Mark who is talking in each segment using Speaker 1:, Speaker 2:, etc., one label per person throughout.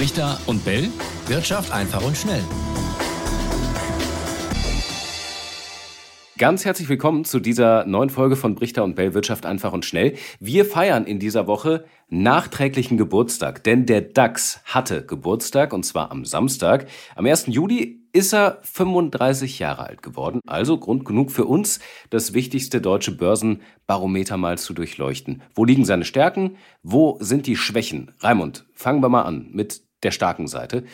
Speaker 1: Richter und Bell.
Speaker 2: Wirtschaft einfach und schnell.
Speaker 1: Ganz herzlich willkommen zu dieser neuen Folge von Brichter und Bell Wirtschaft einfach und schnell. Wir feiern in dieser Woche nachträglichen Geburtstag, denn der DAX hatte Geburtstag und zwar am Samstag. Am 1. Juli ist er 35 Jahre alt geworden, also Grund genug für uns, das wichtigste deutsche Börsenbarometer mal zu durchleuchten. Wo liegen seine Stärken? Wo sind die Schwächen? Raimund, fangen wir mal an mit der starken Seite.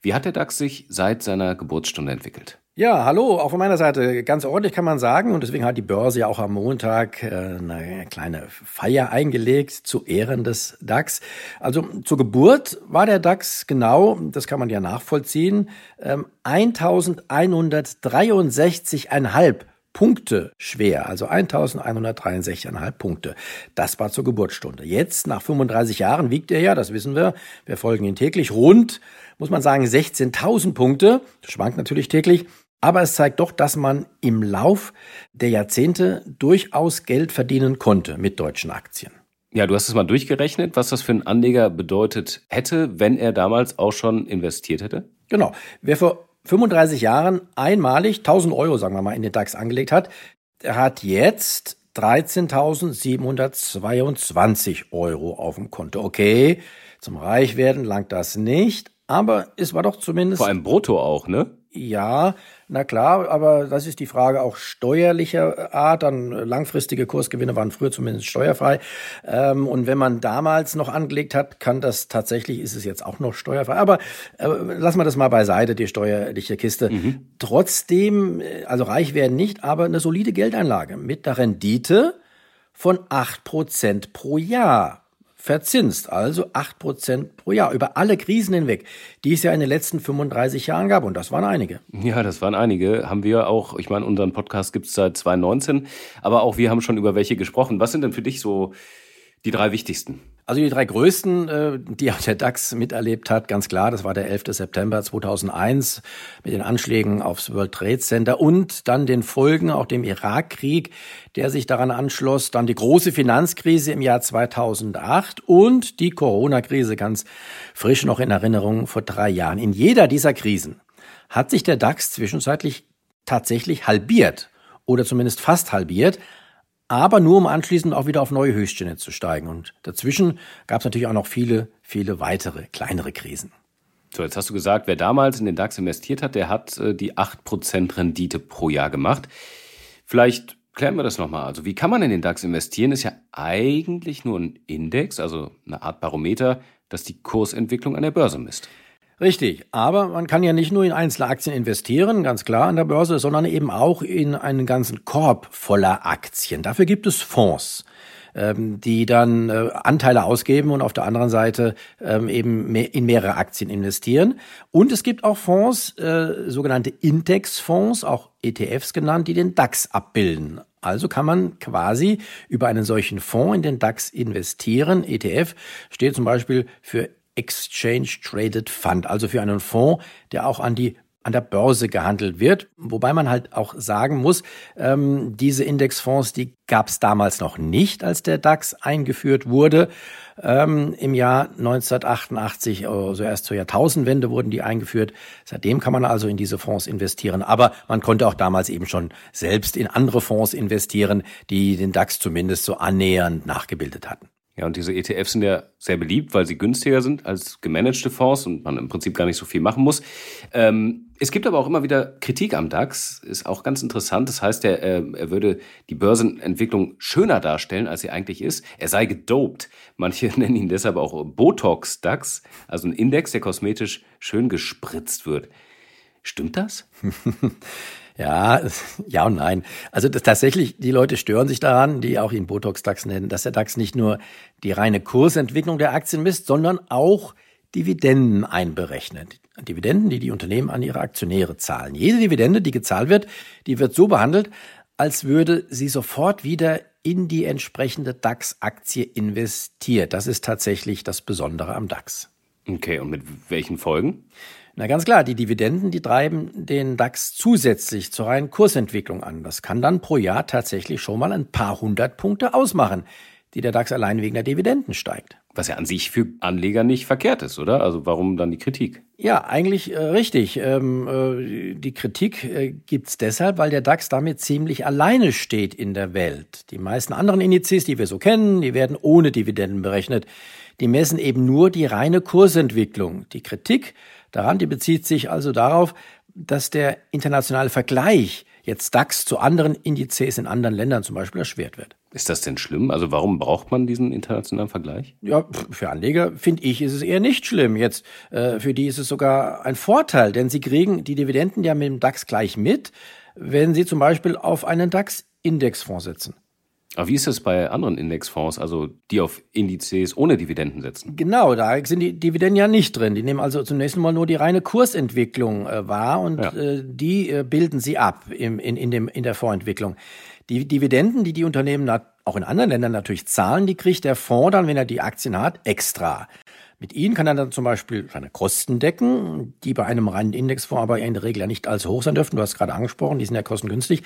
Speaker 1: Wie hat der DAX sich seit seiner Geburtsstunde entwickelt?
Speaker 3: Ja, hallo, auch von meiner Seite ganz ordentlich kann man sagen und deswegen hat die Börse ja auch am Montag äh, eine kleine Feier eingelegt zu Ehren des DAX. Also zur Geburt war der DAX genau, das kann man ja nachvollziehen, ähm, 1163,5 Punkte schwer, also 1163,5 Punkte. Das war zur Geburtsstunde. Jetzt, nach 35 Jahren, wiegt er ja, das wissen wir, wir folgen ihn täglich, rund, muss man sagen, 16.000 Punkte. Das schwankt natürlich täglich. Aber es zeigt doch, dass man im Lauf der Jahrzehnte durchaus Geld verdienen konnte mit deutschen Aktien.
Speaker 1: Ja, du hast es mal durchgerechnet, was das für einen Anleger bedeutet hätte, wenn er damals auch schon investiert hätte?
Speaker 3: Genau. Wer vor 35 Jahren einmalig 1000 Euro, sagen wir mal, in den DAX angelegt hat, der hat jetzt 13.722 Euro auf dem Konto. Okay, zum Reichwerden langt das nicht, aber es war doch zumindest.
Speaker 1: Vor allem brutto auch, ne?
Speaker 3: Ja, na klar, aber das ist die Frage auch steuerlicher Art. Dann langfristige Kursgewinne waren früher zumindest steuerfrei. Ähm, und wenn man damals noch angelegt hat, kann das tatsächlich, ist es jetzt auch noch steuerfrei. Aber äh, lassen wir das mal beiseite, die steuerliche Kiste. Mhm. Trotzdem, äh, also reich werden nicht, aber eine solide Geldeinlage mit der Rendite von acht Prozent pro Jahr verzinst, also acht Prozent pro Jahr über alle Krisen hinweg, die es ja in den letzten 35 Jahren gab. Und das waren einige.
Speaker 1: Ja, das waren einige. Haben wir auch, ich meine, unseren Podcast gibt es seit 2019, aber auch wir haben schon über welche gesprochen. Was sind denn für dich so die drei wichtigsten?
Speaker 3: Also die drei größten, äh, die auch der DAX miterlebt hat, ganz klar, das war der 11. September 2001 mit den Anschlägen aufs World Trade Center und dann den Folgen, auch dem Irakkrieg, der sich daran anschloss, dann die große Finanzkrise im Jahr 2008 und die Corona-Krise ganz frisch noch in Erinnerung vor drei Jahren. In jeder dieser Krisen hat sich der DAX zwischenzeitlich tatsächlich halbiert oder zumindest fast halbiert, aber nur um anschließend auch wieder auf neue Höchststände zu steigen. Und dazwischen gab es natürlich auch noch viele, viele weitere kleinere Krisen.
Speaker 1: So, jetzt hast du gesagt, wer damals in den DAX investiert hat, der hat äh, die 8% Rendite pro Jahr gemacht. Vielleicht klären wir das nochmal. Also wie kann man in den DAX investieren? Ist ja eigentlich nur ein Index, also eine Art Barometer, das die Kursentwicklung an der Börse misst.
Speaker 3: Richtig, aber man kann ja nicht nur in einzelne Aktien investieren, ganz klar an der Börse, sondern eben auch in einen ganzen Korb voller Aktien. Dafür gibt es Fonds ähm, die dann äh, Anteile ausgeben und auf der anderen Seite ähm, eben in mehrere Aktien investieren. Und es gibt auch Fonds, äh, sogenannte Indexfonds, auch ETFs genannt, die den DAX abbilden. Also kann man quasi über einen solchen Fonds in den DAX investieren. ETF steht zum Beispiel für Exchange Traded Fund, also für einen Fonds, der auch an die an der Börse gehandelt wird. Wobei man halt auch sagen muss, ähm, diese Indexfonds, die gab es damals noch nicht, als der DAX eingeführt wurde. Ähm, Im Jahr 1988, also erst zur Jahrtausendwende wurden die eingeführt. Seitdem kann man also in diese Fonds investieren. Aber man konnte auch damals eben schon selbst in andere Fonds investieren, die den DAX zumindest so annähernd nachgebildet hatten.
Speaker 1: Ja, und diese ETFs sind ja sehr beliebt, weil sie günstiger sind als gemanagte Fonds und man im Prinzip gar nicht so viel machen muss. Ähm, es gibt aber auch immer wieder Kritik am DAX, ist auch ganz interessant. Das heißt, er, äh, er würde die Börsenentwicklung schöner darstellen, als sie eigentlich ist. Er sei gedopt. Manche nennen ihn deshalb auch Botox-DAX, also ein Index, der kosmetisch schön gespritzt wird. Stimmt das?
Speaker 3: Ja, ja und nein. Also das, tatsächlich, die Leute stören sich daran, die auch ihn Botox-DAX nennen, dass der DAX nicht nur die reine Kursentwicklung der Aktien misst, sondern auch Dividenden einberechnet. Dividenden, die die Unternehmen an ihre Aktionäre zahlen. Jede Dividende, die gezahlt wird, die wird so behandelt, als würde sie sofort wieder in die entsprechende DAX-Aktie investiert. Das ist tatsächlich das Besondere am DAX.
Speaker 1: Okay, und mit welchen Folgen?
Speaker 3: Na ganz klar, die Dividenden, die treiben den DAX zusätzlich zur reinen Kursentwicklung an. Das kann dann pro Jahr tatsächlich schon mal ein paar hundert Punkte ausmachen, die der DAX allein wegen der Dividenden steigt.
Speaker 1: Was ja an sich für Anleger nicht verkehrt ist, oder? Also warum dann die Kritik?
Speaker 3: Ja, eigentlich äh, richtig. Ähm, äh, die Kritik äh, gibt's deshalb, weil der DAX damit ziemlich alleine steht in der Welt. Die meisten anderen Indizes, die wir so kennen, die werden ohne Dividenden berechnet. Die messen eben nur die reine Kursentwicklung. Die Kritik daran, die bezieht sich also darauf, dass der internationale Vergleich jetzt DAX zu anderen Indizes in anderen Ländern zum Beispiel erschwert wird.
Speaker 1: Ist das denn schlimm? Also warum braucht man diesen internationalen Vergleich?
Speaker 3: Ja, für Anleger finde ich, ist es eher nicht schlimm. Jetzt äh, für die ist es sogar ein Vorteil, denn sie kriegen die Dividenden ja mit dem DAX gleich mit, wenn sie zum Beispiel auf einen DAX-Indexfonds setzen.
Speaker 1: Aber wie ist das bei anderen Indexfonds, also die auf Indizes ohne Dividenden setzen?
Speaker 3: Genau, da sind die Dividenden ja nicht drin. Die nehmen also zunächst mal nur die reine Kursentwicklung äh, wahr und ja. äh, die äh, bilden sie ab im, in, in, dem, in der Fondsentwicklung. Die Dividenden, die die Unternehmen auch in anderen Ländern natürlich zahlen, die kriegt der Fonds dann, wenn er die Aktien hat, extra. Mit ihnen kann er dann zum Beispiel seine Kosten decken, die bei einem reinen Indexfonds aber in der Regel ja nicht allzu hoch sein dürfen. Du hast gerade angesprochen, die sind ja kostengünstig.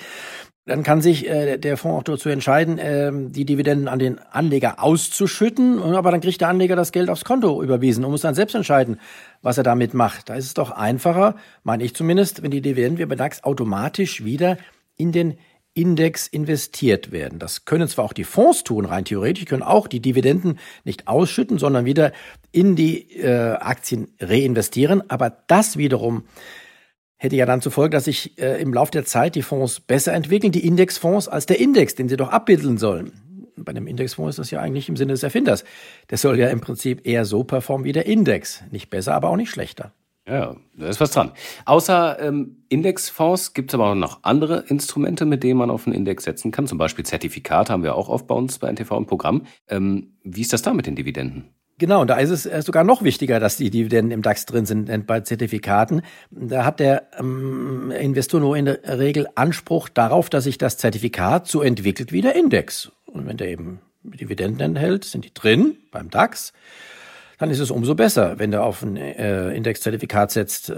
Speaker 3: Dann kann sich äh, der Fonds auch dazu entscheiden, äh, die Dividenden an den Anleger auszuschütten, aber dann kriegt der Anleger das Geld aufs Konto überwiesen und muss dann selbst entscheiden, was er damit macht. Da ist es doch einfacher, meine ich zumindest, wenn die Dividenden wie bei DAX automatisch wieder in den Index investiert werden. Das können zwar auch die Fonds tun, rein theoretisch, können auch die Dividenden nicht ausschütten, sondern wieder in die äh, Aktien reinvestieren. Aber das wiederum hätte ja dann zur Folge, dass sich äh, im Laufe der Zeit die Fonds besser entwickeln, die Indexfonds, als der Index, den sie doch abbilden sollen. Bei einem Indexfonds ist das ja eigentlich im Sinne des Erfinders. Der soll ja im Prinzip eher so performen wie der Index. Nicht besser, aber auch nicht schlechter.
Speaker 1: Ja, da ist was dran. Außer ähm, Indexfonds gibt es aber auch noch andere Instrumente, mit denen man auf einen Index setzen kann. Zum Beispiel Zertifikate haben wir auch oft bei uns bei NTV im Programm. Ähm, wie ist das da mit den Dividenden?
Speaker 3: Genau, und da ist es sogar noch wichtiger, dass die Dividenden im DAX drin sind denn bei Zertifikaten. Da hat der ähm, Investor nur in der Regel Anspruch darauf, dass sich das Zertifikat so entwickelt wie der Index. Und wenn der eben Dividenden enthält, sind die drin beim DAX dann ist es umso besser. Wenn du auf ein äh, Indexzertifikat setzt, äh,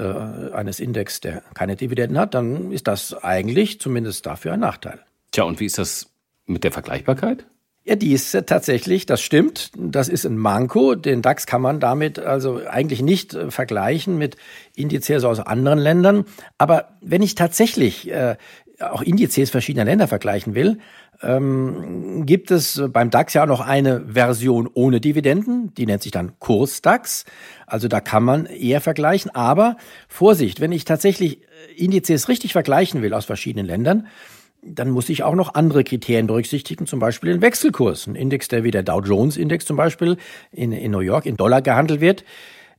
Speaker 3: eines Index, der keine Dividenden hat, dann ist das eigentlich zumindest dafür ein Nachteil.
Speaker 1: Tja, und wie ist das mit der Vergleichbarkeit?
Speaker 3: Ja, die ist tatsächlich, das stimmt. Das ist ein Manko. Den DAX kann man damit also eigentlich nicht äh, vergleichen mit Indizes aus anderen Ländern. Aber wenn ich tatsächlich äh, auch Indizes verschiedener Länder vergleichen will, ähm, gibt es beim DAX ja auch noch eine Version ohne Dividenden, die nennt sich dann Kurs-DAX. Also da kann man eher vergleichen. Aber Vorsicht, wenn ich tatsächlich äh, Indizes richtig vergleichen will aus verschiedenen Ländern, dann muss ich auch noch andere Kriterien berücksichtigen, zum Beispiel den Wechselkurs. Ein Index, der wie der Dow Jones Index zum Beispiel in, in New York in Dollar gehandelt wird,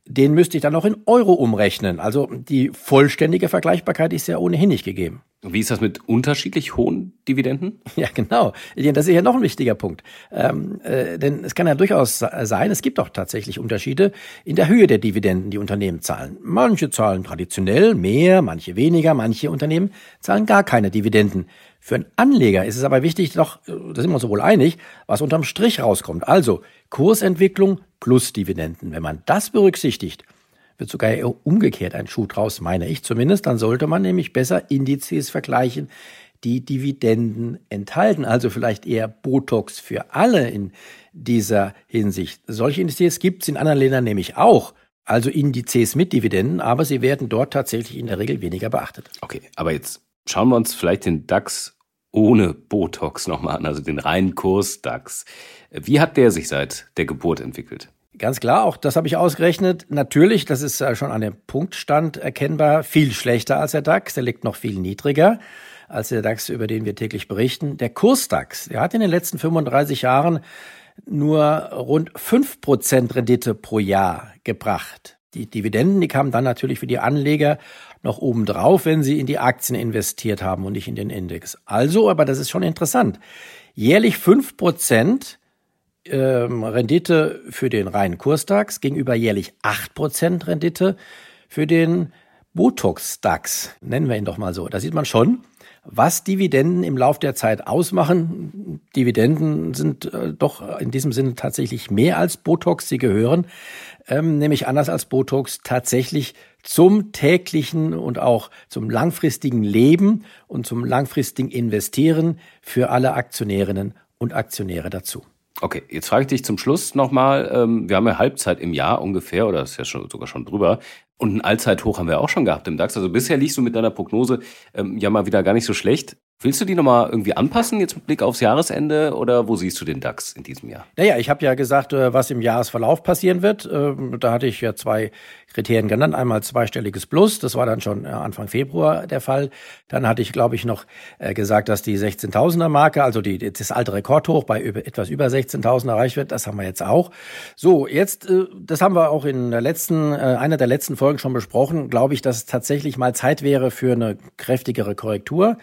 Speaker 3: den müsste ich dann auch in Euro umrechnen. Also die vollständige Vergleichbarkeit ist ja ohnehin nicht gegeben.
Speaker 1: Wie ist das mit unterschiedlich hohen Dividenden?
Speaker 3: Ja, genau. Das ist ja noch ein wichtiger Punkt. Ähm, äh, denn es kann ja durchaus sein, es gibt auch tatsächlich Unterschiede in der Höhe der Dividenden, die Unternehmen zahlen. Manche zahlen traditionell mehr, manche weniger, manche Unternehmen zahlen gar keine Dividenden. Für einen Anleger ist es aber wichtig, doch, da sind wir uns wohl einig, was unterm Strich rauskommt. Also Kursentwicklung plus Dividenden. Wenn man das berücksichtigt, wird sogar eher umgekehrt ein Schuh draus, meine ich zumindest. Dann sollte man nämlich besser Indizes vergleichen, die Dividenden enthalten. Also vielleicht eher Botox für alle in dieser Hinsicht. Solche Indizes gibt es in anderen Ländern nämlich auch. Also Indizes mit Dividenden, aber sie werden dort tatsächlich in der Regel weniger beachtet.
Speaker 1: Okay, aber jetzt schauen wir uns vielleicht den DAX ohne Botox nochmal an, also den reinen Kurs DAX. Wie hat der sich seit der Geburt entwickelt?
Speaker 3: Ganz klar, auch das habe ich ausgerechnet. Natürlich, das ist äh, schon an dem Punktstand erkennbar, viel schlechter als der DAX. Der liegt noch viel niedriger als der DAX, über den wir täglich berichten. Der Kurs-DAX, der hat in den letzten 35 Jahren nur rund 5% Rendite pro Jahr gebracht. Die Dividenden, die kamen dann natürlich für die Anleger noch obendrauf, wenn sie in die Aktien investiert haben und nicht in den Index. Also, aber das ist schon interessant. Jährlich 5% ähm, Rendite für den reinen Kursdax gegenüber jährlich 8% Rendite für den Botox-DAX, nennen wir ihn doch mal so. Da sieht man schon, was Dividenden im Lauf der Zeit ausmachen. Dividenden sind äh, doch in diesem Sinne tatsächlich mehr als Botox. Sie gehören, ähm, nämlich anders als Botox, tatsächlich zum täglichen und auch zum langfristigen Leben und zum langfristigen Investieren für alle Aktionärinnen und Aktionäre dazu.
Speaker 1: Okay, jetzt frage ich dich zum Schluss nochmal, ähm, wir haben ja Halbzeit im Jahr ungefähr, oder ist ja schon, sogar schon drüber. Und ein Allzeithoch haben wir auch schon gehabt im DAX. Also bisher liegst du mit deiner Prognose ähm, ja mal wieder gar nicht so schlecht. Willst du die nochmal irgendwie anpassen, jetzt mit Blick aufs Jahresende, oder wo siehst du den DAX in diesem Jahr?
Speaker 3: Naja, ich habe ja gesagt, äh, was im Jahresverlauf passieren wird. Ähm, da hatte ich ja zwei Kriterien genannt. Einmal zweistelliges Plus, das war dann schon äh, Anfang Februar der Fall. Dann hatte ich, glaube ich, noch äh, gesagt, dass die 16.000er Marke, also die, das alte Rekordhoch bei etwas über 16.000 erreicht wird. Das haben wir jetzt auch. So, jetzt, das haben wir auch in der letzten, einer der letzten Folgen schon besprochen, glaube ich, dass es tatsächlich mal Zeit wäre für eine kräftigere Korrektur.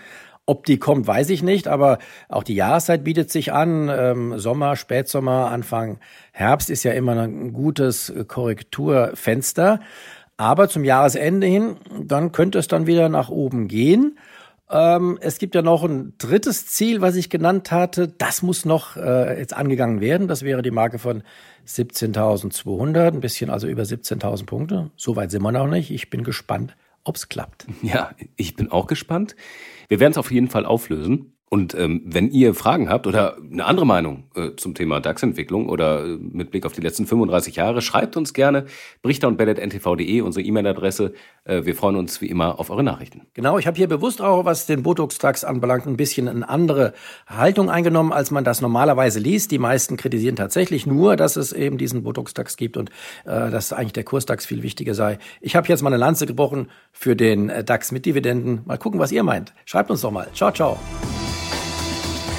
Speaker 3: Ob die kommt, weiß ich nicht, aber auch die Jahreszeit bietet sich an. Ähm, Sommer, Spätsommer, Anfang Herbst ist ja immer ein gutes Korrekturfenster. Aber zum Jahresende hin, dann könnte es dann wieder nach oben gehen. Ähm, es gibt ja noch ein drittes Ziel, was ich genannt hatte. Das muss noch äh, jetzt angegangen werden. Das wäre die Marke von 17.200, ein bisschen also über 17.000 Punkte. Soweit sind wir noch nicht. Ich bin gespannt, ob's klappt.
Speaker 1: Ja, ich bin auch gespannt. Wir werden es auf jeden Fall auflösen. Und ähm, wenn ihr Fragen habt oder eine andere Meinung äh, zum Thema DAX-Entwicklung oder äh, mit Blick auf die letzten 35 Jahre, schreibt uns gerne brichter und ntv.de, unsere E-Mail-Adresse. Äh, wir freuen uns wie immer auf eure Nachrichten.
Speaker 3: Genau, ich habe hier bewusst auch, was den Botox-DAX anbelangt, ein bisschen eine andere Haltung eingenommen, als man das normalerweise liest. Die meisten kritisieren tatsächlich nur, dass es eben diesen Botox-DAX gibt und äh, dass eigentlich der Kurs-DAX viel wichtiger sei. Ich habe jetzt mal eine Lanze gebrochen für den äh, DAX mit Dividenden. Mal gucken, was ihr meint. Schreibt uns doch mal. Ciao, ciao.